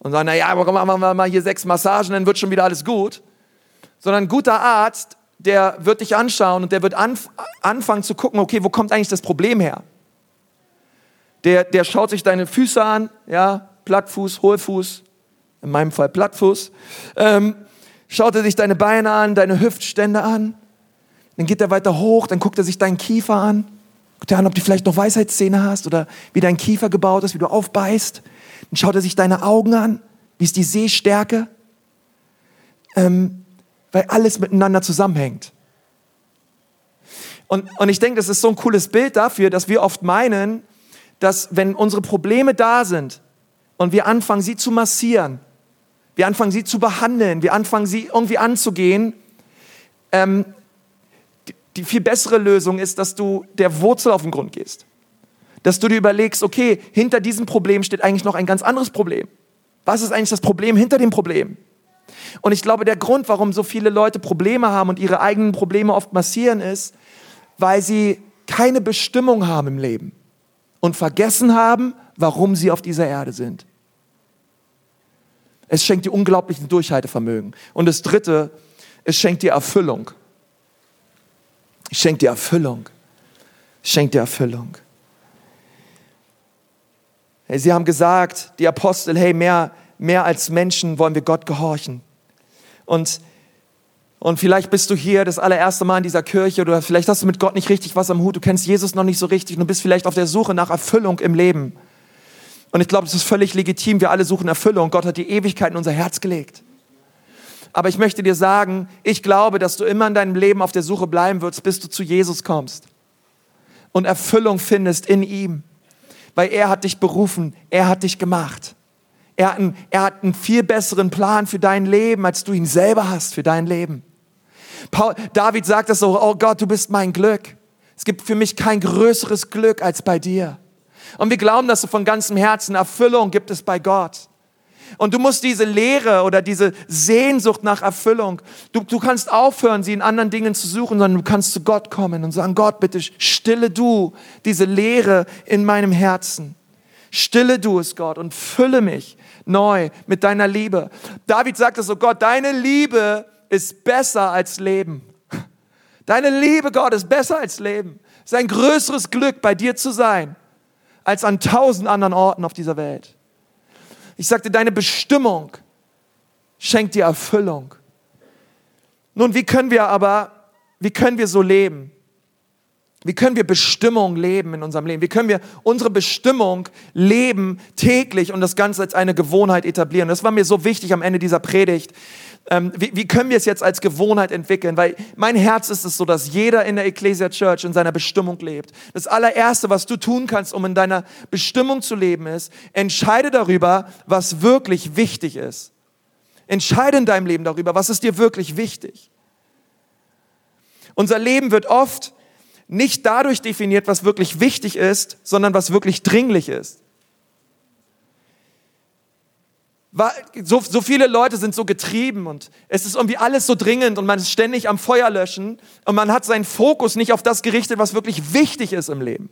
Und sagen, naja, machen wir mal hier sechs Massagen, dann wird schon wieder alles gut. Sondern ein guter Arzt, der wird dich anschauen und der wird anf anfangen zu gucken, okay, wo kommt eigentlich das Problem her? Der, der schaut sich deine Füße an, ja, Plattfuß, Hohlfuß, in meinem Fall Plattfuß. Ähm, schaut er sich deine Beine an, deine Hüftstände an. Dann geht er weiter hoch, dann guckt er sich deinen Kiefer an. Guckt er an, ob du vielleicht noch Weisheitszähne hast oder wie dein Kiefer gebaut ist, wie du aufbeißt. Dann schaut er sich deine Augen an. Wie ist die Sehstärke? Ähm, weil alles miteinander zusammenhängt. Und, und ich denke, das ist so ein cooles Bild dafür, dass wir oft meinen, dass wenn unsere Probleme da sind und wir anfangen, sie zu massieren, wir anfangen, sie zu behandeln, wir anfangen, sie irgendwie anzugehen, ähm, die, die viel bessere Lösung ist, dass du der Wurzel auf den Grund gehst. Dass du dir überlegst, okay, hinter diesem Problem steht eigentlich noch ein ganz anderes Problem. Was ist eigentlich das Problem hinter dem Problem? Und ich glaube, der Grund, warum so viele Leute Probleme haben und ihre eigenen Probleme oft massieren, ist, weil sie keine Bestimmung haben im Leben und vergessen haben, warum sie auf dieser Erde sind. Es schenkt dir unglaublichen Durchhaltevermögen. Und das Dritte, es schenkt dir Erfüllung. Es schenkt dir Erfüllung. Es schenkt dir Erfüllung. Sie haben gesagt, die Apostel, hey, mehr, mehr als Menschen wollen wir Gott gehorchen. Und, und vielleicht bist du hier das allererste Mal in dieser Kirche oder vielleicht hast du mit Gott nicht richtig was am Hut, du kennst Jesus noch nicht so richtig und du bist vielleicht auf der Suche nach Erfüllung im Leben. Und ich glaube, das ist völlig legitim. Wir alle suchen Erfüllung. Gott hat die Ewigkeit in unser Herz gelegt. Aber ich möchte dir sagen, ich glaube, dass du immer in deinem Leben auf der Suche bleiben wirst, bis du zu Jesus kommst und Erfüllung findest in ihm. Weil er hat dich berufen, er hat dich gemacht. Er hat, einen, er hat einen viel besseren Plan für dein Leben, als du ihn selber hast für dein Leben. Paul, David sagt das so, oh Gott, du bist mein Glück. Es gibt für mich kein größeres Glück als bei dir. Und wir glauben, dass du von ganzem Herzen Erfüllung gibt es bei Gott. Und du musst diese Lehre oder diese Sehnsucht nach Erfüllung, du, du kannst aufhören, sie in anderen Dingen zu suchen, sondern du kannst zu Gott kommen und sagen, Gott, bitte stille du diese Lehre in meinem Herzen. Stille du es, Gott, und fülle mich neu mit deiner Liebe. David sagt es so, Gott, deine Liebe ist besser als Leben. Deine Liebe, Gott, ist besser als Leben. Es ist ein größeres Glück, bei dir zu sein, als an tausend anderen Orten auf dieser Welt. Ich sagte, deine Bestimmung schenkt dir Erfüllung. Nun, wie können wir aber, wie können wir so leben? Wie können wir Bestimmung leben in unserem Leben? Wie können wir unsere Bestimmung leben täglich und das Ganze als eine Gewohnheit etablieren? Das war mir so wichtig am Ende dieser Predigt. Ähm, wie, wie können wir es jetzt als Gewohnheit entwickeln? Weil mein Herz ist es so, dass jeder in der Ecclesia Church in seiner Bestimmung lebt. Das allererste, was du tun kannst, um in deiner Bestimmung zu leben, ist, entscheide darüber, was wirklich wichtig ist. Entscheide in deinem Leben darüber, was ist dir wirklich wichtig. Unser Leben wird oft nicht dadurch definiert, was wirklich wichtig ist, sondern was wirklich dringlich ist. So, so viele Leute sind so getrieben und es ist irgendwie alles so dringend und man ist ständig am Feuer löschen und man hat seinen Fokus nicht auf das gerichtet, was wirklich wichtig ist im Leben.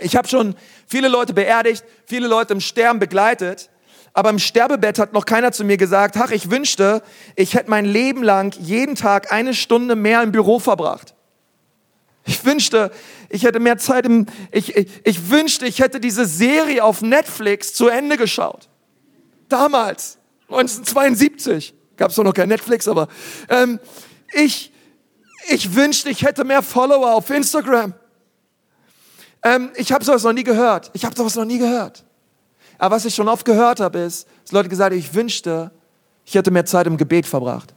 Ich habe schon viele Leute beerdigt, viele Leute im Sterben begleitet, aber im Sterbebett hat noch keiner zu mir gesagt, ach, ich wünschte, ich hätte mein Leben lang jeden Tag eine Stunde mehr im Büro verbracht. Ich wünschte, ich hätte mehr Zeit im, ich, ich, ich wünschte, ich hätte diese Serie auf Netflix zu Ende geschaut. Damals, 1972, gab es noch kein Netflix, aber ähm, ich, ich wünschte, ich hätte mehr Follower auf Instagram. Ähm, ich habe sowas noch nie gehört. Ich habe sowas noch nie gehört. Aber was ich schon oft gehört habe, ist, dass Leute gesagt haben, ich wünschte, ich hätte mehr Zeit im Gebet verbracht.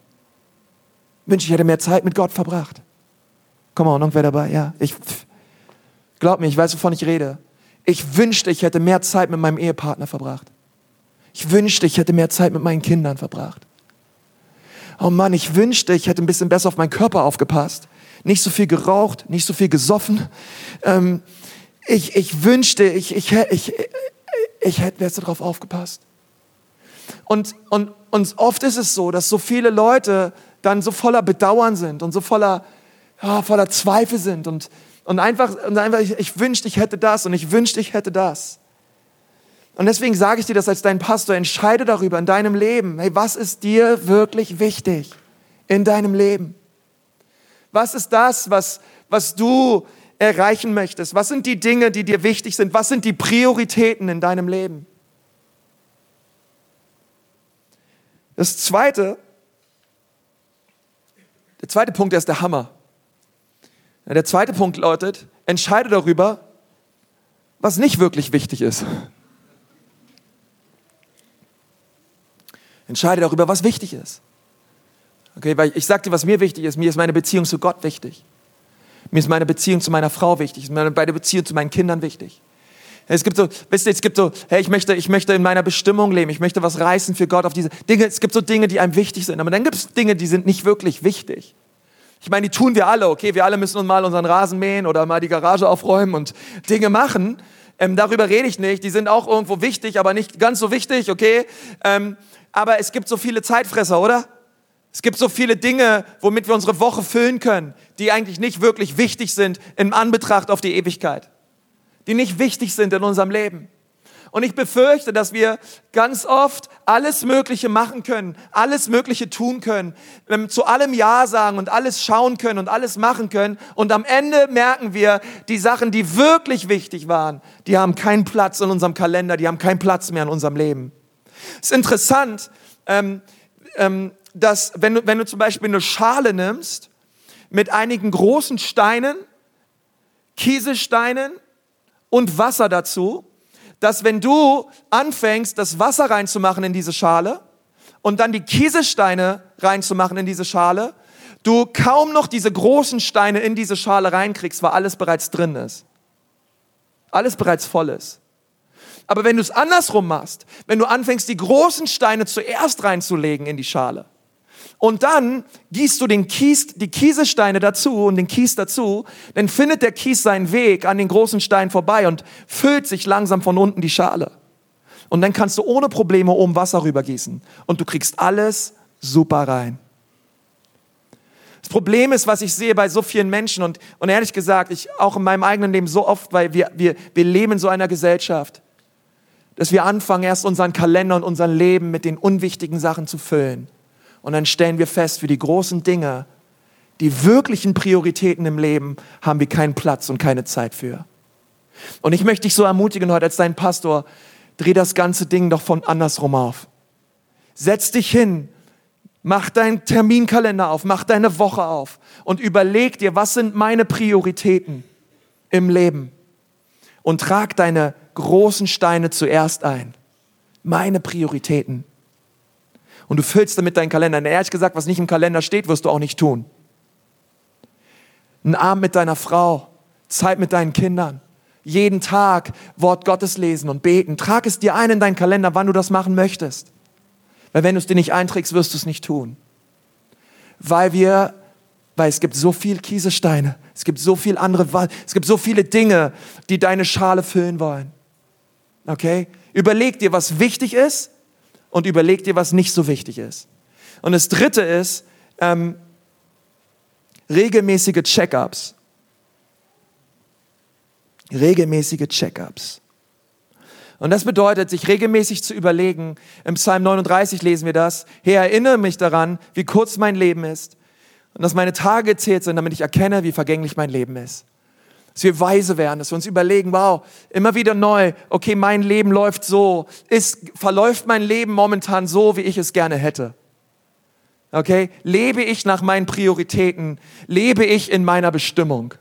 Ich wünschte, ich hätte mehr Zeit mit Gott verbracht. Komm mal, irgendwer dabei? Ja, ich, glaub mir, ich weiß, wovon ich rede. Ich wünschte, ich hätte mehr Zeit mit meinem Ehepartner verbracht. Ich wünschte, ich hätte mehr Zeit mit meinen Kindern verbracht. Oh Mann, ich wünschte, ich hätte ein bisschen besser auf meinen Körper aufgepasst. Nicht so viel geraucht, nicht so viel gesoffen. Ähm, ich, ich wünschte, ich, ich, ich, ich, hätte besser darauf aufgepasst. Und, und, und oft ist es so, dass so viele Leute dann so voller Bedauern sind und so voller ja, voller Zweifel sind und, und einfach, und einfach ich, ich wünschte, ich hätte das und ich wünschte, ich hätte das. Und deswegen sage ich dir das als dein Pastor, entscheide darüber in deinem Leben, hey, was ist dir wirklich wichtig in deinem Leben? Was ist das, was, was du erreichen möchtest? Was sind die Dinge, die dir wichtig sind? Was sind die Prioritäten in deinem Leben? Das zweite, der zweite Punkt, ist der Hammer. Der zweite Punkt lautet, entscheide darüber, was nicht wirklich wichtig ist. Entscheide darüber, was wichtig ist. Okay, weil ich sag dir, was mir wichtig ist. Mir ist meine Beziehung zu Gott wichtig. Mir ist meine Beziehung zu meiner Frau wichtig. Mir ist meine Beziehung zu meinen Kindern wichtig. Es gibt so, wisst ihr, es gibt so, hey, ich möchte, ich möchte in meiner Bestimmung leben. Ich möchte was reißen für Gott auf diese Dinge. Es gibt so Dinge, die einem wichtig sind. Aber dann gibt es Dinge, die sind nicht wirklich wichtig. Ich meine, die tun wir alle, okay? Wir alle müssen uns mal unseren Rasen mähen oder mal die Garage aufräumen und Dinge machen. Ähm, darüber rede ich nicht. Die sind auch irgendwo wichtig, aber nicht ganz so wichtig, okay? Ähm, aber es gibt so viele Zeitfresser, oder? Es gibt so viele Dinge, womit wir unsere Woche füllen können, die eigentlich nicht wirklich wichtig sind in Anbetracht auf die Ewigkeit. Die nicht wichtig sind in unserem Leben. Und ich befürchte, dass wir ganz oft alles Mögliche machen können, alles Mögliche tun können, ähm, zu allem Ja sagen und alles schauen können und alles machen können. Und am Ende merken wir, die Sachen, die wirklich wichtig waren, die haben keinen Platz in unserem Kalender, die haben keinen Platz mehr in unserem Leben. Es ist interessant, ähm, ähm, dass wenn du, wenn du zum Beispiel eine Schale nimmst mit einigen großen Steinen, Kieselsteinen und Wasser dazu, dass wenn du anfängst, das Wasser reinzumachen in diese Schale und dann die Kieselsteine reinzumachen in diese Schale, du kaum noch diese großen Steine in diese Schale reinkriegst, weil alles bereits drin ist. Alles bereits voll ist. Aber wenn du es andersrum machst, wenn du anfängst, die großen Steine zuerst reinzulegen in die Schale und dann gießt du den Kies, die Kiesesteine dazu und den Kies dazu, dann findet der Kies seinen Weg an den großen Stein vorbei und füllt sich langsam von unten die Schale. Und dann kannst du ohne Probleme oben Wasser rübergießen und du kriegst alles super rein. Das Problem ist, was ich sehe bei so vielen Menschen und, und ehrlich gesagt, ich auch in meinem eigenen Leben so oft, weil wir, wir, wir leben in so einer Gesellschaft, dass wir anfangen, erst unseren Kalender und unser Leben mit den unwichtigen Sachen zu füllen. Und dann stellen wir fest, für die großen Dinge, die wirklichen Prioritäten im Leben, haben wir keinen Platz und keine Zeit für. Und ich möchte dich so ermutigen heute als dein Pastor, dreh das ganze Ding doch von andersrum auf. Setz dich hin Mach deinen Terminkalender auf, mach deine Woche auf und überleg dir, was sind meine Prioritäten im Leben? Und trag deine großen Steine zuerst ein. Meine Prioritäten. Und du füllst damit deinen Kalender. Und ehrlich gesagt, was nicht im Kalender steht, wirst du auch nicht tun. Ein Abend mit deiner Frau, Zeit mit deinen Kindern, jeden Tag Wort Gottes lesen und beten. Trag es dir ein in deinen Kalender, wann du das machen möchtest. Weil wenn du es dir nicht einträgst, wirst du es nicht tun. Weil wir, weil es gibt so viel Kiesesteine, es gibt so viel andere, es gibt so viele Dinge, die deine Schale füllen wollen. Okay? Überleg dir, was wichtig ist und überleg dir, was nicht so wichtig ist. Und das dritte ist, ähm, regelmäßige Check-ups. Regelmäßige Check-ups. Und das bedeutet, sich regelmäßig zu überlegen. Im Psalm 39 lesen wir das. Herr, erinnere mich daran, wie kurz mein Leben ist und dass meine Tage gezählt sind, damit ich erkenne, wie vergänglich mein Leben ist. Dass wir weise werden, dass wir uns überlegen, wow, immer wieder neu, okay, mein Leben läuft so, ist, verläuft mein Leben momentan so, wie ich es gerne hätte. Okay, lebe ich nach meinen Prioritäten, lebe ich in meiner Bestimmung.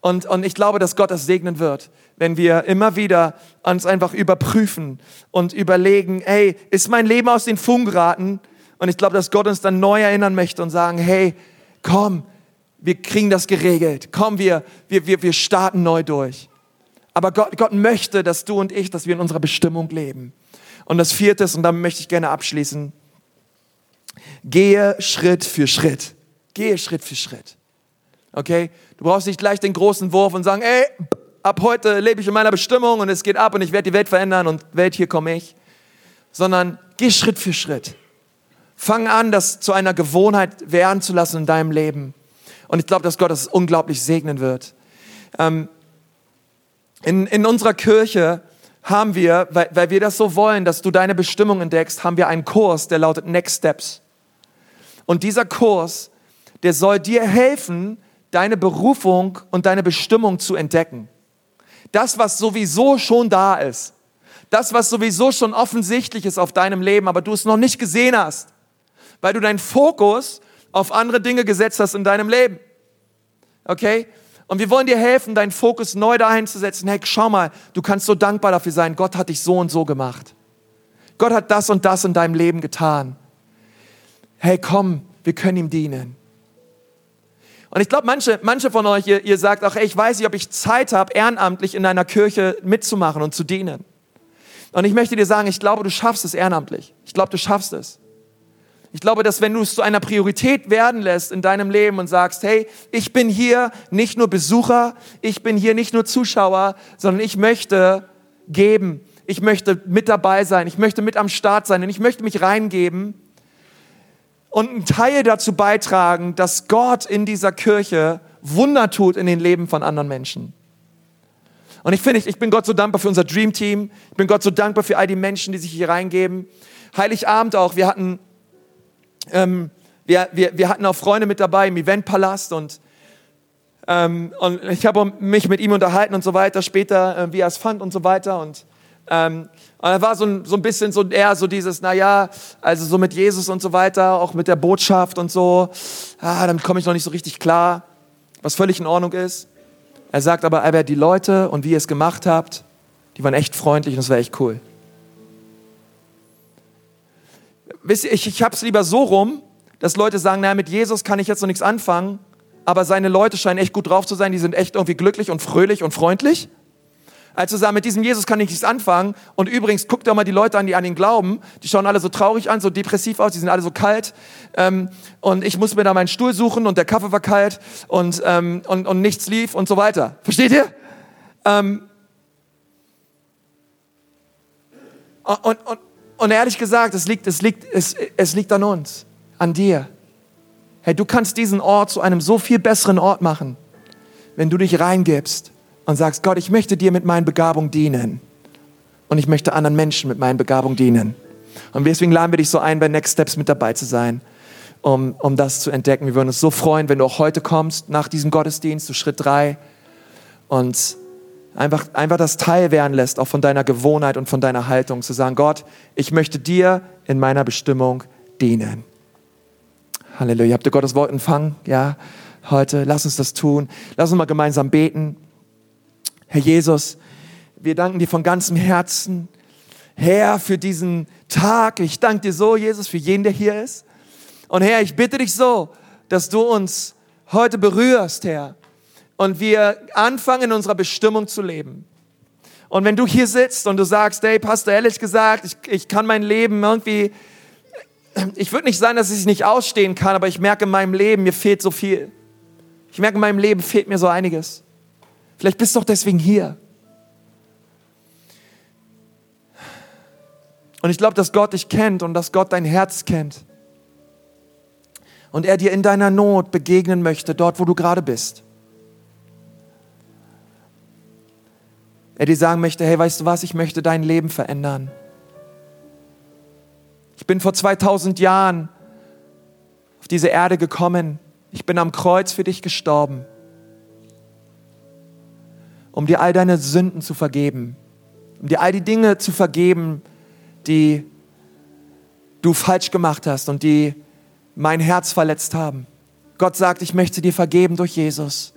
Und, und ich glaube, dass Gott das segnen wird, wenn wir immer wieder uns einfach überprüfen und überlegen, hey, ist mein Leben aus den Fugen geraten? Und ich glaube, dass Gott uns dann neu erinnern möchte und sagen, hey, komm, wir kriegen das geregelt. Komm, wir, wir, wir, wir starten neu durch. Aber Gott, Gott möchte, dass du und ich, dass wir in unserer Bestimmung leben. Und das vierte und damit möchte ich gerne abschließen, gehe Schritt für Schritt. Gehe Schritt für Schritt. Okay? Du brauchst nicht gleich den großen Wurf und sagen, ey, ab heute lebe ich in meiner Bestimmung und es geht ab und ich werde die Welt verändern und Welt, hier komme ich. Sondern geh Schritt für Schritt. Fang an, das zu einer Gewohnheit werden zu lassen in deinem Leben. Und ich glaube, dass Gott das unglaublich segnen wird. Ähm, in, in unserer Kirche haben wir, weil, weil wir das so wollen, dass du deine Bestimmung entdeckst, haben wir einen Kurs, der lautet Next Steps. Und dieser Kurs, der soll dir helfen, deine Berufung und deine Bestimmung zu entdecken. Das, was sowieso schon da ist. Das, was sowieso schon offensichtlich ist auf deinem Leben, aber du es noch nicht gesehen hast, weil du deinen Fokus auf andere Dinge gesetzt hast in deinem Leben. Okay? Und wir wollen dir helfen, deinen Fokus neu dahin zu setzen. Hey, schau mal, du kannst so dankbar dafür sein. Gott hat dich so und so gemacht. Gott hat das und das in deinem Leben getan. Hey, komm, wir können ihm dienen. Und ich glaube, manche, manche von euch, ihr, ihr sagt auch, ey, ich weiß nicht, ob ich Zeit habe, ehrenamtlich in einer Kirche mitzumachen und zu dienen. Und ich möchte dir sagen, ich glaube, du schaffst es ehrenamtlich. Ich glaube, du schaffst es. Ich glaube, dass wenn du es zu einer Priorität werden lässt in deinem Leben und sagst, hey, ich bin hier nicht nur Besucher, ich bin hier nicht nur Zuschauer, sondern ich möchte geben, ich möchte mit dabei sein, ich möchte mit am Start sein und ich möchte mich reingeben, und einen Teil dazu beitragen, dass Gott in dieser Kirche Wunder tut in den Leben von anderen Menschen. Und ich finde, ich bin Gott so dankbar für unser Dream Team. Ich bin Gott so dankbar für all die Menschen, die sich hier reingeben. Heiligabend auch. Wir hatten, ähm, wir, wir, wir hatten auch Freunde mit dabei im Eventpalast und, ähm, und ich habe mich mit ihm unterhalten und so weiter, später, äh, wie er es fand und so weiter. Und ähm, und da war so ein, so ein bisschen so eher so dieses, naja, also so mit Jesus und so weiter, auch mit der Botschaft und so, ah, damit komme ich noch nicht so richtig klar, was völlig in Ordnung ist. Er sagt aber, Albert, die Leute und wie ihr es gemacht habt, die waren echt freundlich und das war echt cool. Wisst ihr, ich, ich habe es lieber so rum, dass Leute sagen, naja, mit Jesus kann ich jetzt noch nichts anfangen, aber seine Leute scheinen echt gut drauf zu sein, die sind echt irgendwie glücklich und fröhlich und freundlich Als zu sagen, mit diesem Jesus kann ich nichts anfangen. Und übrigens, guck doch mal die Leute an, die an ihn glauben. Die schauen alle so traurig an, so depressiv aus, die sind alle so kalt. Ähm, und ich muss mir da meinen Stuhl suchen und der Kaffee war kalt und, ähm, und, und nichts lief und so weiter. Versteht ihr? Ähm, und, und ehrlich gesagt, es liegt, es, liegt, es, es liegt an uns, an dir. Hey, du kannst diesen Ort zu einem so viel besseren Ort machen, wenn du dich reingibst und sagst, Gott, ich möchte dir mit meinen Begabungen dienen. Und ich möchte anderen Menschen mit meinen Begabungen dienen. Und deswegen laden wir dich so ein, bei Next Steps mit dabei zu sein, um, um das zu entdecken. Wir würden uns so freuen, wenn du auch heute kommst, nach diesem Gottesdienst, zu Schritt drei und einfach, einfach das Teil werden lässt, auch von deiner Gewohnheit und von deiner Haltung, zu sagen, Gott, ich möchte dir in meiner Bestimmung dienen. Halleluja. Habt ihr Gottes Wort empfangen? Ja, heute. Lass uns das tun. Lass uns mal gemeinsam beten. Herr Jesus, wir danken dir von ganzem Herzen, Herr, für diesen Tag. Ich danke dir so, Jesus, für jeden, der hier ist. Und Herr, ich bitte dich so, dass du uns heute berührst, Herr, und wir anfangen, in unserer Bestimmung zu leben. Und wenn du hier sitzt und du sagst, hey, Pastor, ehrlich gesagt, ich, ich kann mein Leben irgendwie, ich würde nicht sagen, dass ich es nicht ausstehen kann, aber ich merke in meinem Leben, mir fehlt so viel. Ich merke in meinem Leben fehlt mir so einiges. Vielleicht bist du doch deswegen hier. Und ich glaube, dass Gott dich kennt und dass Gott dein Herz kennt. Und er dir in deiner Not begegnen möchte, dort, wo du gerade bist. Er dir sagen möchte, hey, weißt du was, ich möchte dein Leben verändern. Ich bin vor 2000 Jahren auf diese Erde gekommen. Ich bin am Kreuz für dich gestorben um dir all deine Sünden zu vergeben, um dir all die Dinge zu vergeben, die du falsch gemacht hast und die mein Herz verletzt haben. Gott sagt, ich möchte dir vergeben durch Jesus.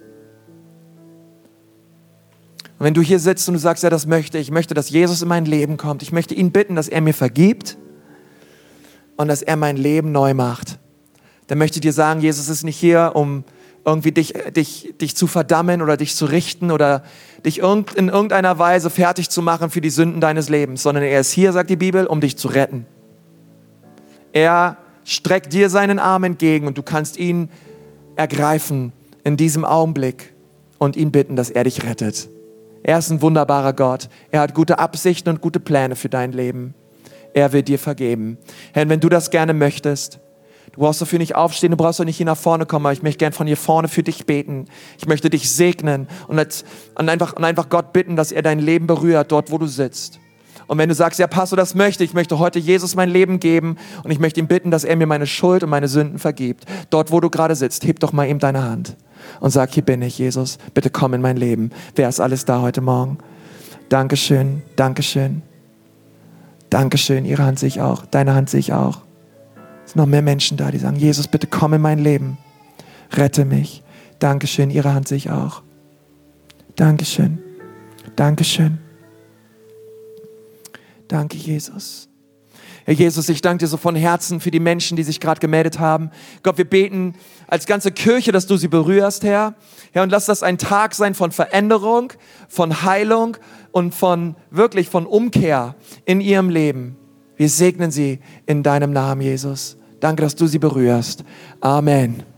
Und wenn du hier sitzt und du sagst, ja, das möchte ich, ich möchte, dass Jesus in mein Leben kommt, ich möchte ihn bitten, dass er mir vergibt und dass er mein Leben neu macht, dann möchte ich dir sagen, Jesus ist nicht hier, um irgendwie dich, dich, dich zu verdammen oder dich zu richten oder dich in irgendeiner Weise fertig zu machen für die Sünden deines Lebens, sondern er ist hier, sagt die Bibel, um dich zu retten. Er streckt dir seinen Arm entgegen und du kannst ihn ergreifen in diesem Augenblick und ihn bitten, dass er dich rettet. Er ist ein wunderbarer Gott. Er hat gute Absichten und gute Pläne für dein Leben. Er will dir vergeben. Herr, wenn du das gerne möchtest, Du brauchst dafür nicht aufstehen, du brauchst auch nicht hier nach vorne kommen, aber ich möchte gern von hier vorne für dich beten. Ich möchte dich segnen und, als, und, einfach, und einfach Gott bitten, dass er dein Leben berührt, dort wo du sitzt. Und wenn du sagst, ja, Pastor, das möchte ich, ich möchte heute Jesus mein Leben geben und ich möchte ihn bitten, dass er mir meine Schuld und meine Sünden vergibt. Dort, wo du gerade sitzt, heb doch mal ihm deine Hand und sag, hier bin ich, Jesus, bitte komm in mein Leben. Wer ist alles da heute Morgen? Dankeschön, Dankeschön. Dankeschön, ihre Hand sehe ich auch, deine Hand sehe ich auch. Es sind noch mehr Menschen da, die sagen, Jesus, bitte komm in mein Leben. Rette mich. Dankeschön, Ihre Hand sehe ich auch. Dankeschön. Dankeschön. Danke, Jesus. Herr Jesus, ich danke dir so von Herzen für die Menschen, die sich gerade gemeldet haben. Gott, wir beten als ganze Kirche, dass du sie berührst, Herr. Herr, und lass das ein Tag sein von Veränderung, von Heilung und von wirklich von Umkehr in ihrem Leben. Wir segnen sie in deinem Namen, Jesus. Danke, dass du sie berührst. Amen.